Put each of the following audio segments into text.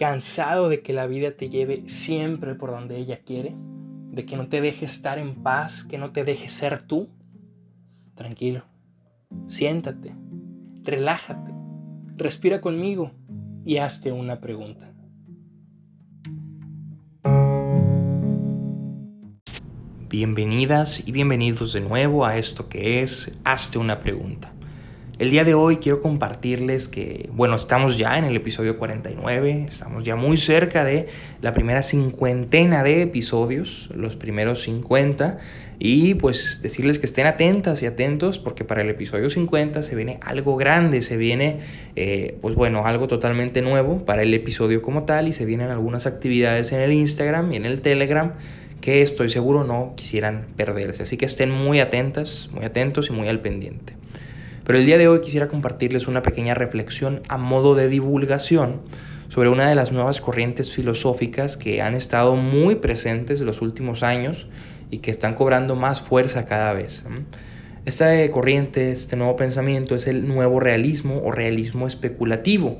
cansado de que la vida te lleve siempre por donde ella quiere, de que no te deje estar en paz, que no te deje ser tú, tranquilo, siéntate, relájate, respira conmigo y hazte una pregunta. Bienvenidas y bienvenidos de nuevo a esto que es Hazte una pregunta. El día de hoy quiero compartirles que, bueno, estamos ya en el episodio 49, estamos ya muy cerca de la primera cincuentena de episodios, los primeros 50, y pues decirles que estén atentas y atentos porque para el episodio 50 se viene algo grande, se viene, eh, pues bueno, algo totalmente nuevo para el episodio como tal y se vienen algunas actividades en el Instagram y en el Telegram que estoy seguro no quisieran perderse. Así que estén muy atentas, muy atentos y muy al pendiente. Pero el día de hoy quisiera compartirles una pequeña reflexión a modo de divulgación sobre una de las nuevas corrientes filosóficas que han estado muy presentes en los últimos años y que están cobrando más fuerza cada vez. Esta corriente, este nuevo pensamiento es el nuevo realismo o realismo especulativo.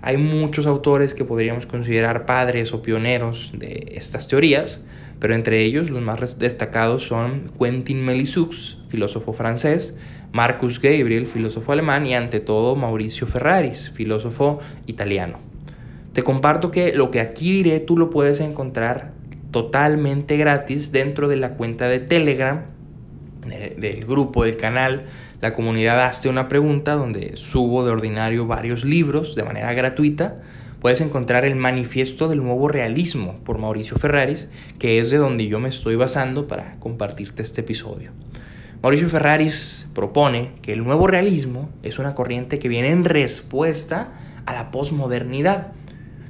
Hay muchos autores que podríamos considerar padres o pioneros de estas teorías, pero entre ellos los más destacados son Quentin Melisux, filósofo francés, Marcus Gabriel, filósofo alemán, y ante todo Mauricio Ferraris, filósofo italiano. Te comparto que lo que aquí diré tú lo puedes encontrar totalmente gratis dentro de la cuenta de Telegram, del grupo, del canal, la comunidad Hazte una pregunta, donde subo de ordinario varios libros de manera gratuita puedes encontrar el manifiesto del nuevo realismo por Mauricio Ferraris, que es de donde yo me estoy basando para compartirte este episodio. Mauricio Ferraris propone que el nuevo realismo es una corriente que viene en respuesta a la posmodernidad.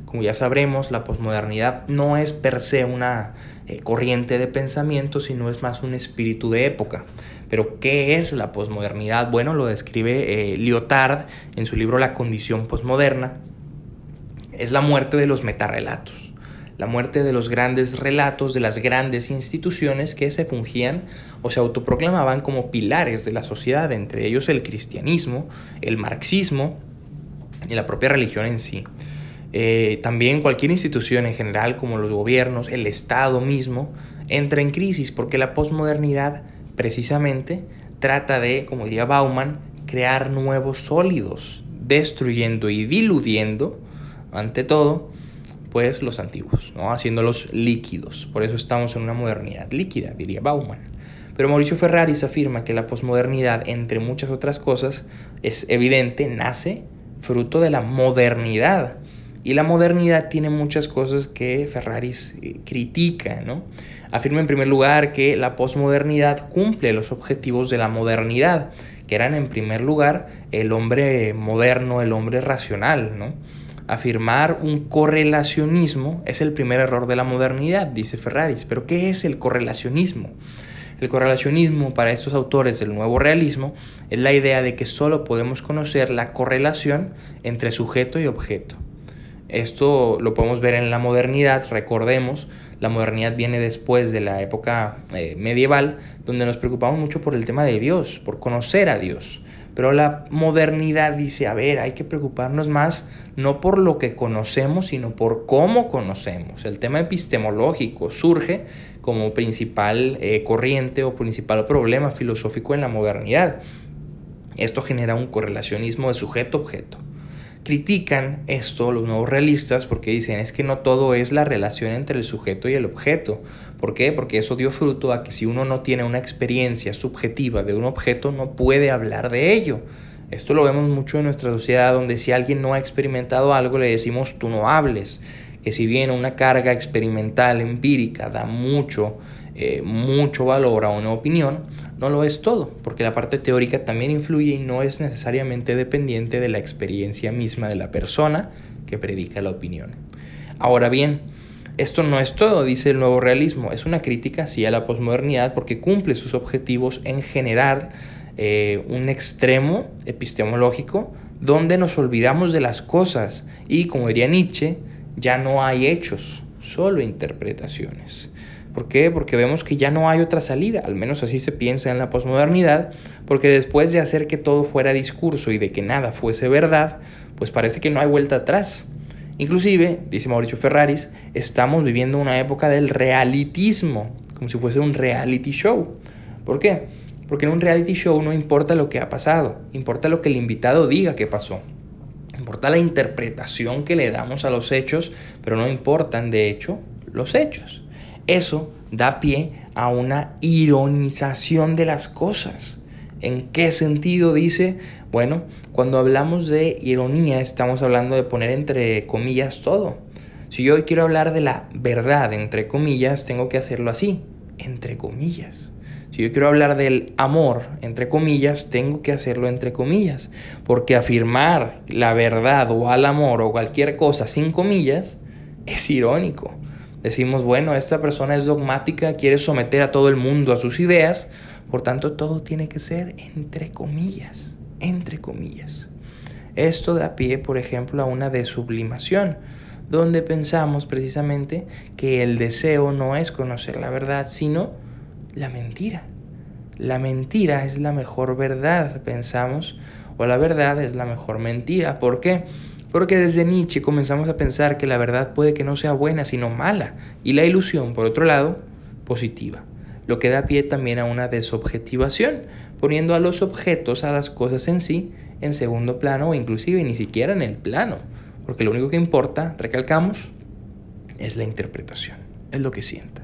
Como ya sabremos, la posmodernidad no es per se una eh, corriente de pensamiento, sino es más un espíritu de época. Pero, ¿qué es la posmodernidad? Bueno, lo describe eh, Lyotard en su libro La condición posmoderna, es la muerte de los metarrelatos, la muerte de los grandes relatos de las grandes instituciones que se fungían o se autoproclamaban como pilares de la sociedad, entre ellos el cristianismo, el marxismo y la propia religión en sí. Eh, también cualquier institución en general, como los gobiernos, el Estado mismo, entra en crisis porque la posmodernidad precisamente trata de, como diría Bauman, crear nuevos sólidos, destruyendo y diludiendo ante todo, pues los antiguos, ¿no? haciéndolos líquidos. Por eso estamos en una modernidad líquida, diría Bauman. Pero Mauricio Ferraris afirma que la posmodernidad, entre muchas otras cosas, es evidente, nace fruto de la modernidad. Y la modernidad tiene muchas cosas que Ferraris eh, critica, ¿no? Afirma en primer lugar que la posmodernidad cumple los objetivos de la modernidad, que eran en primer lugar el hombre moderno, el hombre racional, ¿no? Afirmar un correlacionismo es el primer error de la modernidad, dice Ferraris. Pero ¿qué es el correlacionismo? El correlacionismo para estos autores del nuevo realismo es la idea de que solo podemos conocer la correlación entre sujeto y objeto. Esto lo podemos ver en la modernidad, recordemos, la modernidad viene después de la época eh, medieval, donde nos preocupamos mucho por el tema de Dios, por conocer a Dios. Pero la modernidad dice, a ver, hay que preocuparnos más no por lo que conocemos, sino por cómo conocemos. El tema epistemológico surge como principal eh, corriente o principal problema filosófico en la modernidad. Esto genera un correlacionismo de sujeto-objeto. Critican esto los nuevos realistas porque dicen es que no todo es la relación entre el sujeto y el objeto. ¿Por qué? Porque eso dio fruto a que si uno no tiene una experiencia subjetiva de un objeto no puede hablar de ello. Esto lo vemos mucho en nuestra sociedad donde si alguien no ha experimentado algo le decimos tú no hables. Que si bien una carga experimental empírica da mucho, eh, mucho valor a una opinión, no lo es todo, porque la parte teórica también influye y no es necesariamente dependiente de la experiencia misma de la persona que predica la opinión. Ahora bien, esto no es todo, dice el nuevo realismo, es una crítica sí a la posmodernidad porque cumple sus objetivos en generar eh, un extremo epistemológico donde nos olvidamos de las cosas y, como diría Nietzsche, ya no hay hechos, solo interpretaciones. ¿Por qué? Porque vemos que ya no hay otra salida, al menos así se piensa en la posmodernidad, porque después de hacer que todo fuera discurso y de que nada fuese verdad, pues parece que no hay vuelta atrás. Inclusive, dice Mauricio Ferraris, estamos viviendo una época del realitismo, como si fuese un reality show. ¿Por qué? Porque en un reality show no importa lo que ha pasado, importa lo que el invitado diga que pasó. Importa la interpretación que le damos a los hechos, pero no importan de hecho los hechos. Eso da pie a una ironización de las cosas. ¿En qué sentido dice? Bueno, cuando hablamos de ironía estamos hablando de poner entre comillas todo. Si yo quiero hablar de la verdad, entre comillas, tengo que hacerlo así, entre comillas. Si yo quiero hablar del amor, entre comillas, tengo que hacerlo entre comillas. Porque afirmar la verdad o al amor o cualquier cosa sin comillas es irónico. Decimos, bueno, esta persona es dogmática, quiere someter a todo el mundo a sus ideas, por tanto todo tiene que ser entre comillas, entre comillas. Esto da pie, por ejemplo, a una desublimación, donde pensamos precisamente que el deseo no es conocer la verdad, sino la mentira. La mentira es la mejor verdad, pensamos, o la verdad es la mejor mentira. ¿Por qué? Porque desde Nietzsche comenzamos a pensar que la verdad puede que no sea buena, sino mala, y la ilusión, por otro lado, positiva. Lo que da pie también a una desobjetivación, poniendo a los objetos, a las cosas en sí, en segundo plano o inclusive ni siquiera en el plano, porque lo único que importa, recalcamos, es la interpretación, es lo que sienta.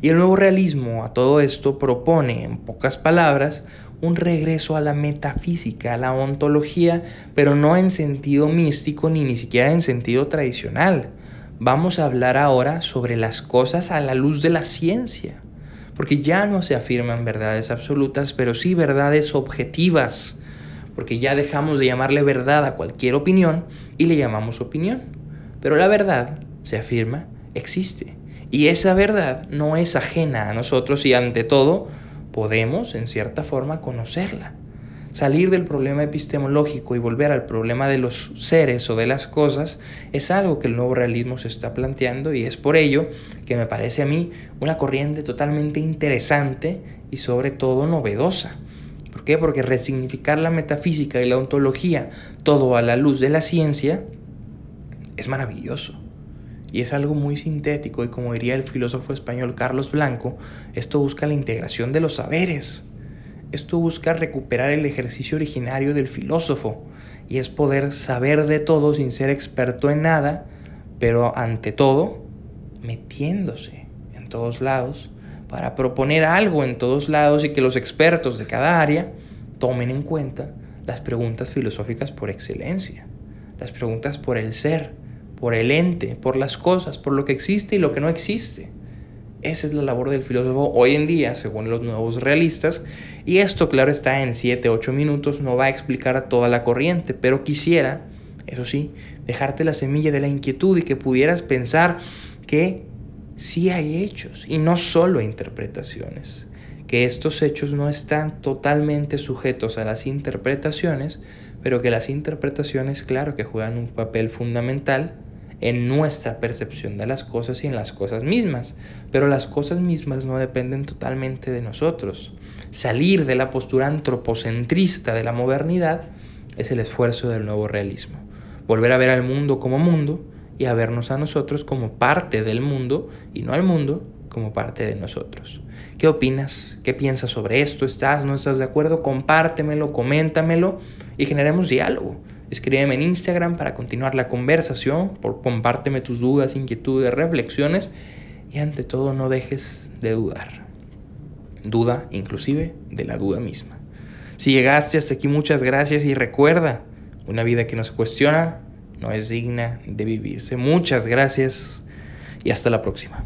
Y el nuevo realismo a todo esto propone, en pocas palabras, un regreso a la metafísica, a la ontología, pero no en sentido místico ni ni siquiera en sentido tradicional. Vamos a hablar ahora sobre las cosas a la luz de la ciencia, porque ya no se afirman verdades absolutas, pero sí verdades objetivas, porque ya dejamos de llamarle verdad a cualquier opinión y le llamamos opinión. Pero la verdad, se afirma, existe y esa verdad no es ajena a nosotros y ante todo podemos, en cierta forma, conocerla. Salir del problema epistemológico y volver al problema de los seres o de las cosas es algo que el nuevo realismo se está planteando y es por ello que me parece a mí una corriente totalmente interesante y sobre todo novedosa. ¿Por qué? Porque resignificar la metafísica y la ontología todo a la luz de la ciencia es maravilloso. Y es algo muy sintético y como diría el filósofo español Carlos Blanco, esto busca la integración de los saberes. Esto busca recuperar el ejercicio originario del filósofo y es poder saber de todo sin ser experto en nada, pero ante todo metiéndose en todos lados para proponer algo en todos lados y que los expertos de cada área tomen en cuenta las preguntas filosóficas por excelencia, las preguntas por el ser, por el ente, por las cosas, por lo que existe y lo que no existe. Esa es la labor del filósofo hoy en día, según los nuevos realistas, y esto, claro, está en 7, 8 minutos, no va a explicar toda la corriente, pero quisiera, eso sí, dejarte la semilla de la inquietud y que pudieras pensar que sí hay hechos y no solo interpretaciones, que estos hechos no están totalmente sujetos a las interpretaciones, pero que las interpretaciones, claro, que juegan un papel fundamental en nuestra percepción de las cosas y en las cosas mismas. Pero las cosas mismas no dependen totalmente de nosotros. Salir de la postura antropocentrista de la modernidad es el esfuerzo del nuevo realismo. Volver a ver al mundo como mundo y a vernos a nosotros como parte del mundo y no al mundo como parte de nosotros. ¿Qué opinas? ¿Qué piensas sobre esto? ¿Estás? ¿No estás de acuerdo? Compártemelo, coméntamelo y generemos diálogo. Escríbeme en Instagram para continuar la conversación, por compárteme tus dudas, inquietudes, reflexiones y ante todo no dejes de dudar. Duda inclusive de la duda misma. Si llegaste hasta aquí muchas gracias y recuerda, una vida que no se cuestiona no es digna de vivirse. Muchas gracias y hasta la próxima.